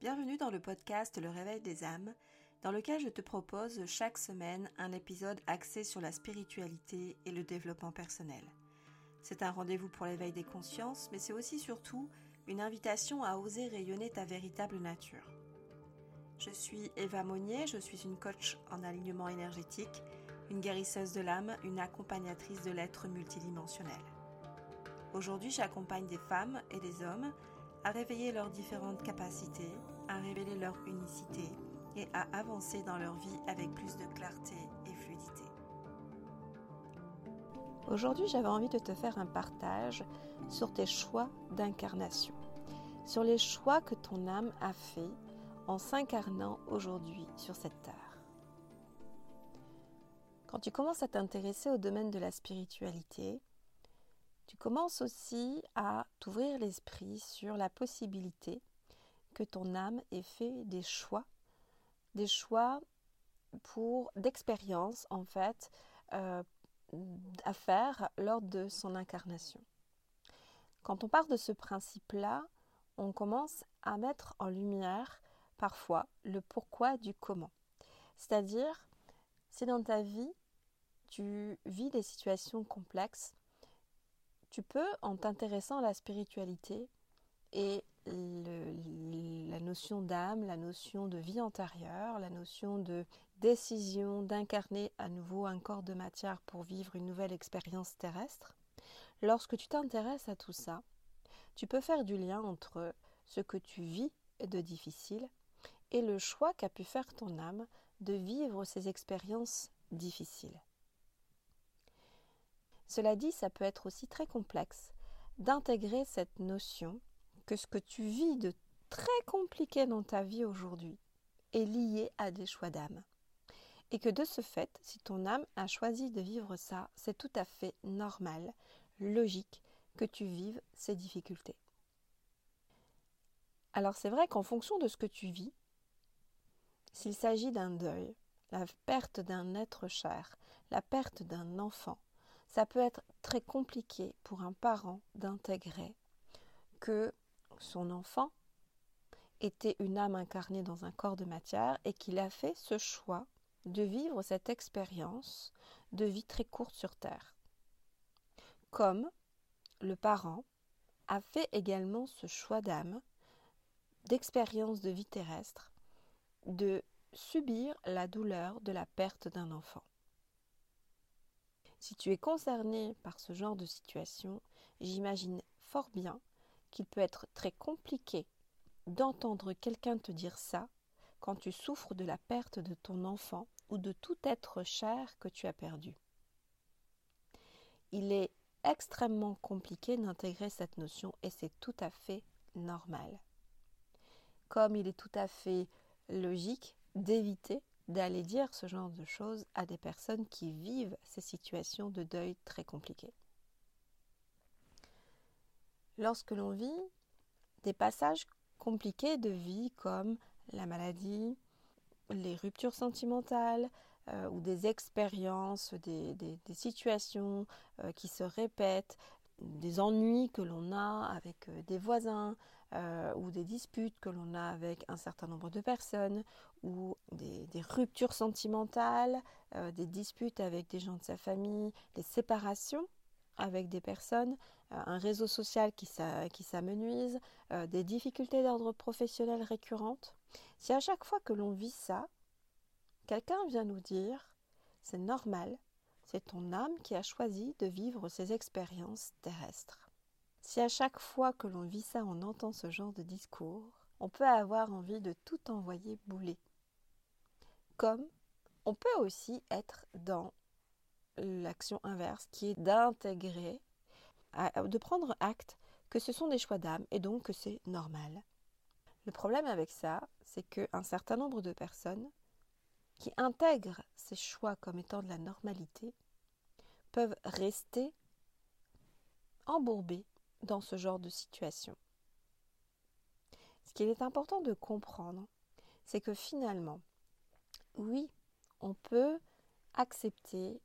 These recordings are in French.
Bienvenue dans le podcast Le Réveil des âmes, dans lequel je te propose chaque semaine un épisode axé sur la spiritualité et le développement personnel. C'est un rendez-vous pour l'éveil des consciences, mais c'est aussi surtout une invitation à oser rayonner ta véritable nature. Je suis Eva Monnier, je suis une coach en alignement énergétique, une guérisseuse de l'âme, une accompagnatrice de l'être multidimensionnel. Aujourd'hui, j'accompagne des femmes et des hommes à réveiller leurs différentes capacités, à révéler leur unicité et à avancer dans leur vie avec plus de clarté et fluidité. Aujourd'hui, j'avais envie de te faire un partage sur tes choix d'incarnation, sur les choix que ton âme a fait en s'incarnant aujourd'hui sur cette terre. Quand tu commences à t'intéresser au domaine de la spiritualité, tu commences aussi à t'ouvrir l'esprit sur la possibilité que ton âme ait fait des choix, des choix pour d'expérience en fait euh, à faire lors de son incarnation. Quand on part de ce principe-là, on commence à mettre en lumière parfois le pourquoi du comment. C'est-à-dire, si dans ta vie, tu vis des situations complexes, tu peux, en t'intéressant à la spiritualité et la notion d'âme, la notion de vie antérieure, la notion de décision d'incarner à nouveau un corps de matière pour vivre une nouvelle expérience terrestre, lorsque tu t'intéresses à tout ça, tu peux faire du lien entre ce que tu vis de difficile et le choix qu'a pu faire ton âme de vivre ces expériences difficiles. Cela dit, ça peut être aussi très complexe d'intégrer cette notion que ce que tu vis de très compliqué dans ta vie aujourd'hui est lié à des choix d'âme. Et que de ce fait, si ton âme a choisi de vivre ça, c'est tout à fait normal, logique que tu vives ces difficultés. Alors c'est vrai qu'en fonction de ce que tu vis, s'il s'agit d'un deuil, la perte d'un être cher, la perte d'un enfant, ça peut être très compliqué pour un parent d'intégrer que son enfant était une âme incarnée dans un corps de matière et qu'il a fait ce choix de vivre cette expérience de vie très courte sur Terre. Comme le parent a fait également ce choix d'âme, d'expérience de vie terrestre, de subir la douleur de la perte d'un enfant. Si tu es concerné par ce genre de situation, j'imagine fort bien qu'il peut être très compliqué d'entendre quelqu'un te dire ça quand tu souffres de la perte de ton enfant ou de tout être cher que tu as perdu. Il est extrêmement compliqué d'intégrer cette notion et c'est tout à fait normal. Comme il est tout à fait logique d'éviter d'aller dire ce genre de choses à des personnes qui vivent ces situations de deuil très compliquées. Lorsque l'on vit des passages compliqués de vie comme la maladie, les ruptures sentimentales euh, ou des expériences, des, situations euh, qui se répètent, des ennuis que l'on a avec euh, des voisins euh, ou des disputes que l'on a avec un certain nombre de personnes ou des, ruptures sentimentales, euh, des disputes avec des gens de sa famille, des séparations avec des personnes, un réseau social qui, s'amenuise, des difficultés d'ordre professionnel récurrentes. Si à chaque fois que l'on vit ça, quelqu'un vient nous dire c'est normal, c'est ton âme qui a choisi de vivre ces expériences terrestres. Si à chaque fois que l'on vit ça, on entend ce genre de discours, on peut avoir envie de tout envoyer bouler. Comme on peut aussi être dans l'action inverse, qui est d'intégrer, de prendre acte que ce sont des choix d'âme et donc que c'est normal. Le problème avec ça, c'est qu'un certain nombre de personnes qui intègrent ces choix comme étant de la normalité peuvent rester embourbés dans ce genre de situation. Ce qu'il est important de comprendre, c'est que finalement, oui, on peut accepter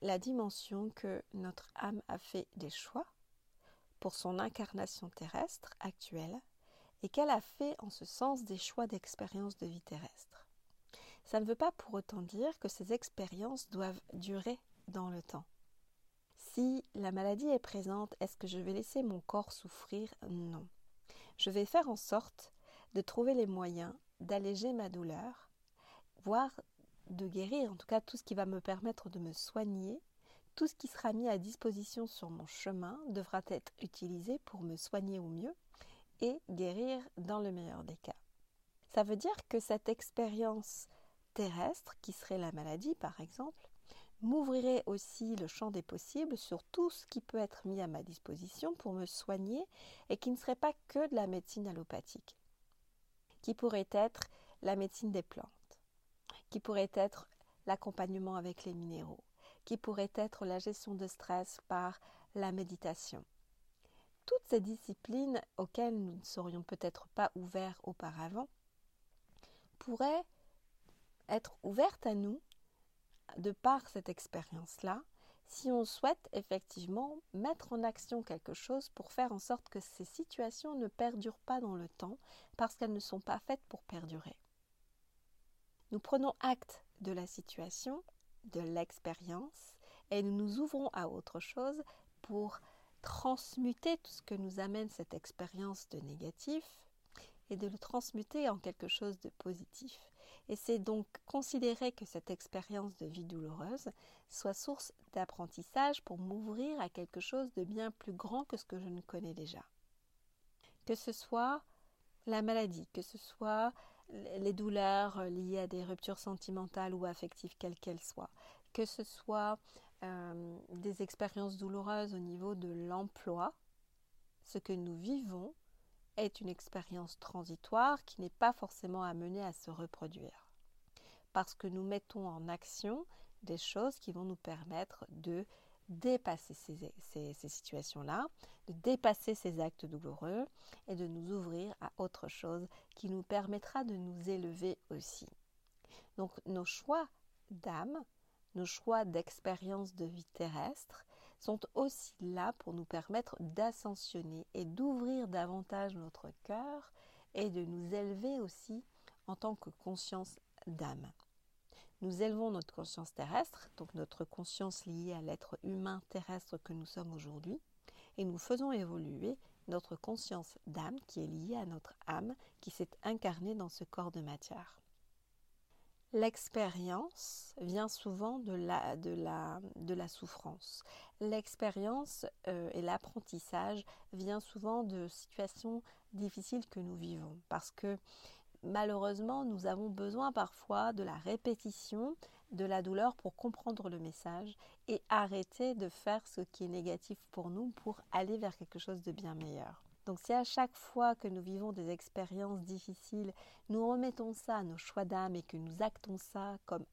la dimension que notre âme a fait des choix pour son incarnation terrestre actuelle et qu'elle a fait en ce sens des choix d'expérience de vie terrestre. Ça ne veut pas pour autant dire que ces expériences doivent durer dans le temps. Si la maladie est présente, est-ce que je vais laisser mon corps souffrir? Non. Je vais faire en sorte de trouver les moyens d'alléger ma douleur, voire de guérir, en tout cas tout ce qui va me permettre de me soigner, tout ce qui sera mis à disposition sur mon chemin devra être utilisé pour me soigner au mieux et guérir dans le meilleur des cas. Ça veut dire que cette expérience terrestre, qui serait la maladie par exemple, m'ouvrirait aussi le champ des possibles sur tout ce qui peut être mis à ma disposition pour me soigner et qui ne serait pas que de la médecine allopathique, qui pourrait être la médecine des plantes, qui pourrait être l'accompagnement avec les minéraux, qui pourrait être la gestion de stress par la méditation. Toutes ces disciplines auxquelles nous ne serions peut-être pas ouverts auparavant pourraient être ouvertes à nous de par cette expérience-là, si on souhaite effectivement mettre en action quelque chose pour faire en sorte que ces situations ne perdurent pas dans le temps parce qu'elles ne sont pas faites pour perdurer. Nous prenons acte de la situation, de l'expérience, et nous nous ouvrons à autre chose pour transmuter tout ce que nous amène cette expérience de négatif et de le transmuter en quelque chose de positif. Et c'est donc considérer que cette expérience de vie douloureuse soit source d'apprentissage pour m'ouvrir à quelque chose de bien plus grand que ce que je ne connais déjà. Que ce soit la maladie, que ce soit les douleurs liées à des ruptures sentimentales ou affectives, quelles qu'elles soient, que ce soit euh, des expériences douloureuses au niveau de l'emploi, ce que nous vivons est une expérience transitoire qui n'est pas forcément amenée à se reproduire. Parce que nous mettons en action des choses qui vont nous permettre de dépasser ces, situations-là, de dépasser ces actes douloureux et de nous ouvrir à autre chose qui nous permettra de nous élever aussi. Donc nos choix d'âme, nos choix d'expérience de vie terrestre sont aussi là pour nous permettre d'ascensionner et d'ouvrir davantage notre cœur et de nous élever aussi en tant que conscience d'âme. Nous élevons notre conscience terrestre, donc notre conscience liée à l'être humain terrestre que nous sommes aujourd'hui, et nous faisons évoluer notre conscience d'âme qui est liée à notre âme qui s'est incarnée dans ce corps de matière. L'expérience vient souvent de la, souffrance. L'expérience euh, et l'apprentissage vient souvent de situations difficiles que nous vivons parce que malheureusement nous avons besoin parfois de la répétition de la douleur pour comprendre le message et arrêter de faire ce qui est négatif pour nous pour aller vers quelque chose de bien meilleur. Donc si à chaque fois que nous vivons des expériences difficiles, nous remettons ça à nos choix d'âme et que nous actons ça comme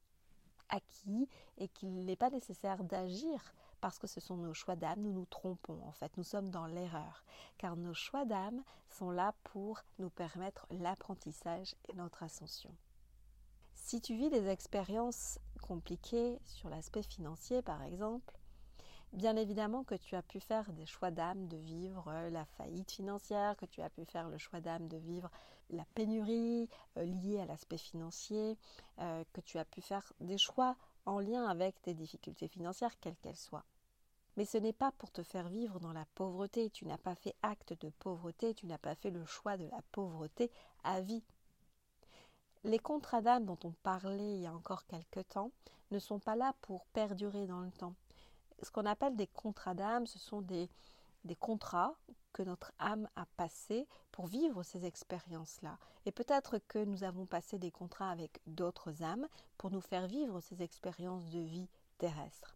acquis et qu'il n'est pas nécessaire d'agir parce que ce sont nos choix d'âme, nous nous trompons en fait, nous sommes dans l'erreur, car nos choix d'âme sont là pour nous permettre l'apprentissage et notre ascension. Si tu vis des expériences compliquées sur l'aspect financier par exemple, Bien évidemment que tu as pu faire des choix d'âme de vivre euh, la faillite financière, que tu as pu faire le choix d'âme de vivre la pénurie euh, liée à l'aspect financier, euh, que tu as pu faire des choix en lien avec tes difficultés financières, quelles qu'elles soient. Mais ce n'est pas pour te faire vivre dans la pauvreté, tu n'as pas fait acte de pauvreté, tu n'as pas fait le choix de la pauvreté à vie. Les contrats d'âme dont on parlait il y a encore quelque temps ne sont pas là pour perdurer dans le temps ce qu'on appelle des contrats d'âme, ce sont des, contrats que notre âme a passés pour vivre ces expériences-là. Et peut-être que nous avons passé des contrats avec d'autres âmes pour nous faire vivre ces expériences de vie terrestre.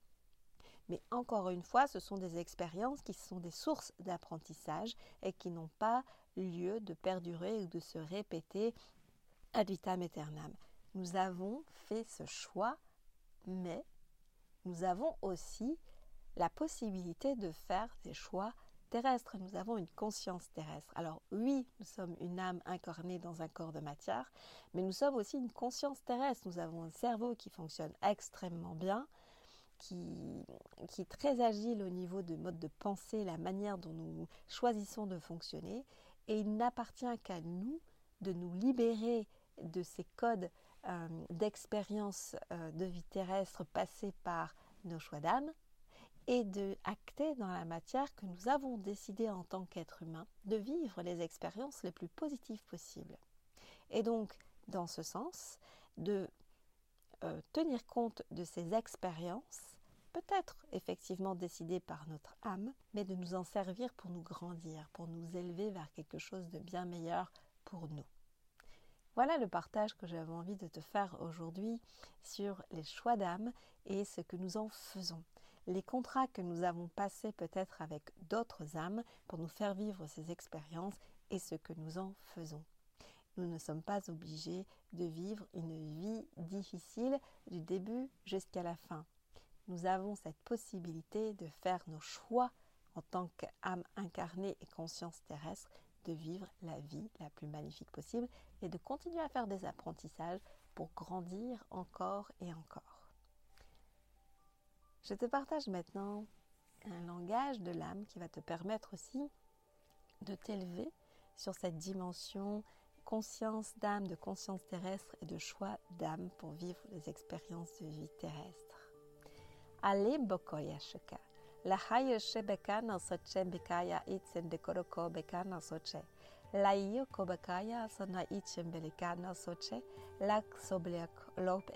Mais encore une fois, ce sont des expériences qui sont des sources d'apprentissage et qui n'ont pas lieu de perdurer ou de se répéter ad vitam aeternam. Nous avons fait ce choix, mais nous avons aussi la possibilité de faire des choix terrestres. Nous avons une conscience terrestre. Alors oui, nous sommes une âme incarnée dans un corps de matière, mais nous sommes aussi une conscience terrestre. Nous avons un cerveau qui fonctionne extrêmement bien, qui, qui est très agile au niveau de mode de pensée, la manière dont nous choisissons de fonctionner. Et il n'appartient qu'à nous de nous libérer de ces codes euh, d'expérience euh, de vie terrestre passés par nos choix d'âme et de acter dans la matière que nous avons décidé en tant qu'être humain de vivre les expériences les plus positives possibles. Et donc, dans ce sens, de euh, tenir compte de ces expériences, peut-être effectivement décidées par notre âme, mais de nous en servir pour nous grandir, pour nous élever vers quelque chose de bien meilleur pour nous. Voilà le partage que j'avais envie de te faire aujourd'hui sur les choix d'âme et ce que nous en faisons. Les contrats que nous avons passés peut-être avec d'autres âmes pour nous faire vivre ces expériences et ce que nous en faisons. Nous ne sommes pas obligés de vivre une vie difficile du début jusqu'à la fin. Nous avons cette possibilité de faire nos choix en tant qu'âme incarnée et conscience terrestre de vivre la vie la plus magnifique possible et de continuer à faire des apprentissages pour grandir encore et encore. Je te partage maintenant un langage de l'âme qui va te permettre aussi de t'élever sur cette dimension conscience d'âme, de conscience terrestre et de choix d'âme pour vivre les expériences de vie terrestre. La bekana soche bekaya de koroko bekana soche. La belikana soche. La lop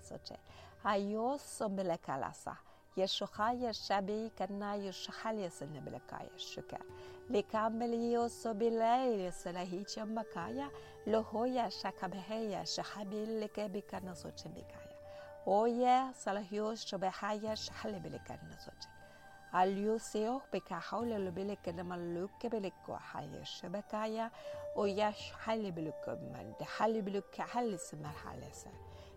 soche. هيوصم لك لصح يشخاي الشبي كنا يشخال يسن بلكاي الشكا لكامل يوسو بلاي يسلهي مكايا لهويا شكبهيا شحبي لك بك صوت بكايا ويا صلهيوش شبهايا شحل بلكنا صوت اليوسيو بك حول لبلك نملوك بلك وحي الشبكايا ويا شحل بلك من حل بلك حل سمر حلسه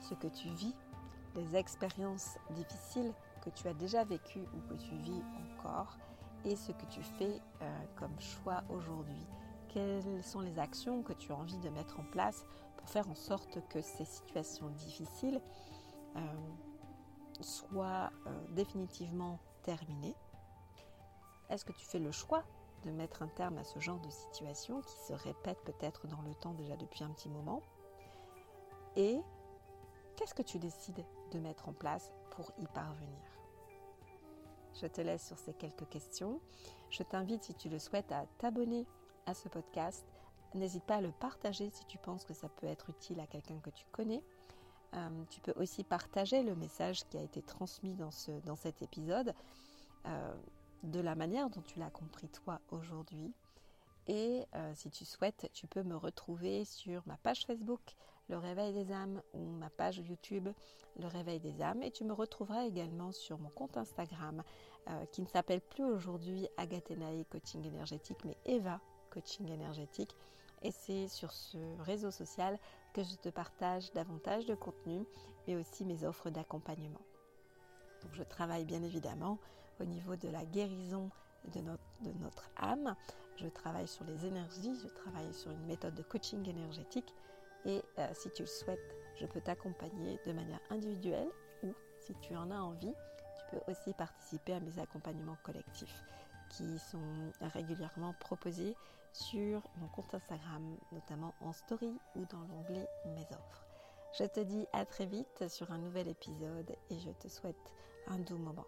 ce que tu vis, les expériences difficiles que tu as déjà vécues ou que tu vis encore et ce que tu fais euh, comme choix aujourd'hui. Quelles sont les actions que tu as envie de mettre en place pour faire en sorte que ces situations difficiles euh, soit euh, définitivement terminée Est-ce que tu fais le choix de mettre un terme à ce genre de situation qui se répète peut-être dans le temps déjà depuis un petit moment? Et qu'est-ce que tu décides de mettre en place pour y parvenir? Je te laisse sur ces quelques questions. Je t'invite, si tu le souhaites, à t'abonner à ce podcast. N'hésite pas à le partager si tu penses que ça peut être utile à quelqu'un que tu connais. Euh, tu peux aussi partager le message qui a été transmis dans, ce, dans cet épisode euh, de la manière dont tu l'as compris toi aujourd'hui. Et euh, si tu souhaites, tu peux me retrouver sur ma page Facebook, Le Réveil des âmes, ou ma page YouTube, Le Réveil des âmes. Et tu me retrouveras également sur mon compte Instagram, qui ne s'appelle plus aujourd'hui Agathenae Coaching Énergétique, mais Eva Coaching Énergétique. Et c'est sur ce réseau social que je te partage davantage de contenu, mais aussi mes offres d'accompagnement. Donc je travaille bien évidemment au niveau de la guérison de notre âme. Je travaille sur les énergies, je travaille sur une méthode de coaching énergétique. Et euh, si tu le souhaites, je peux t'accompagner de manière individuelle ou si tu en as envie, tu peux aussi participer à mes accompagnements collectifs qui sont régulièrement proposés sur mon compte Instagram, notamment en story ou dans l'onglet Mes offres. Je te dis à très vite sur un nouvel épisode et je te souhaite un doux moment.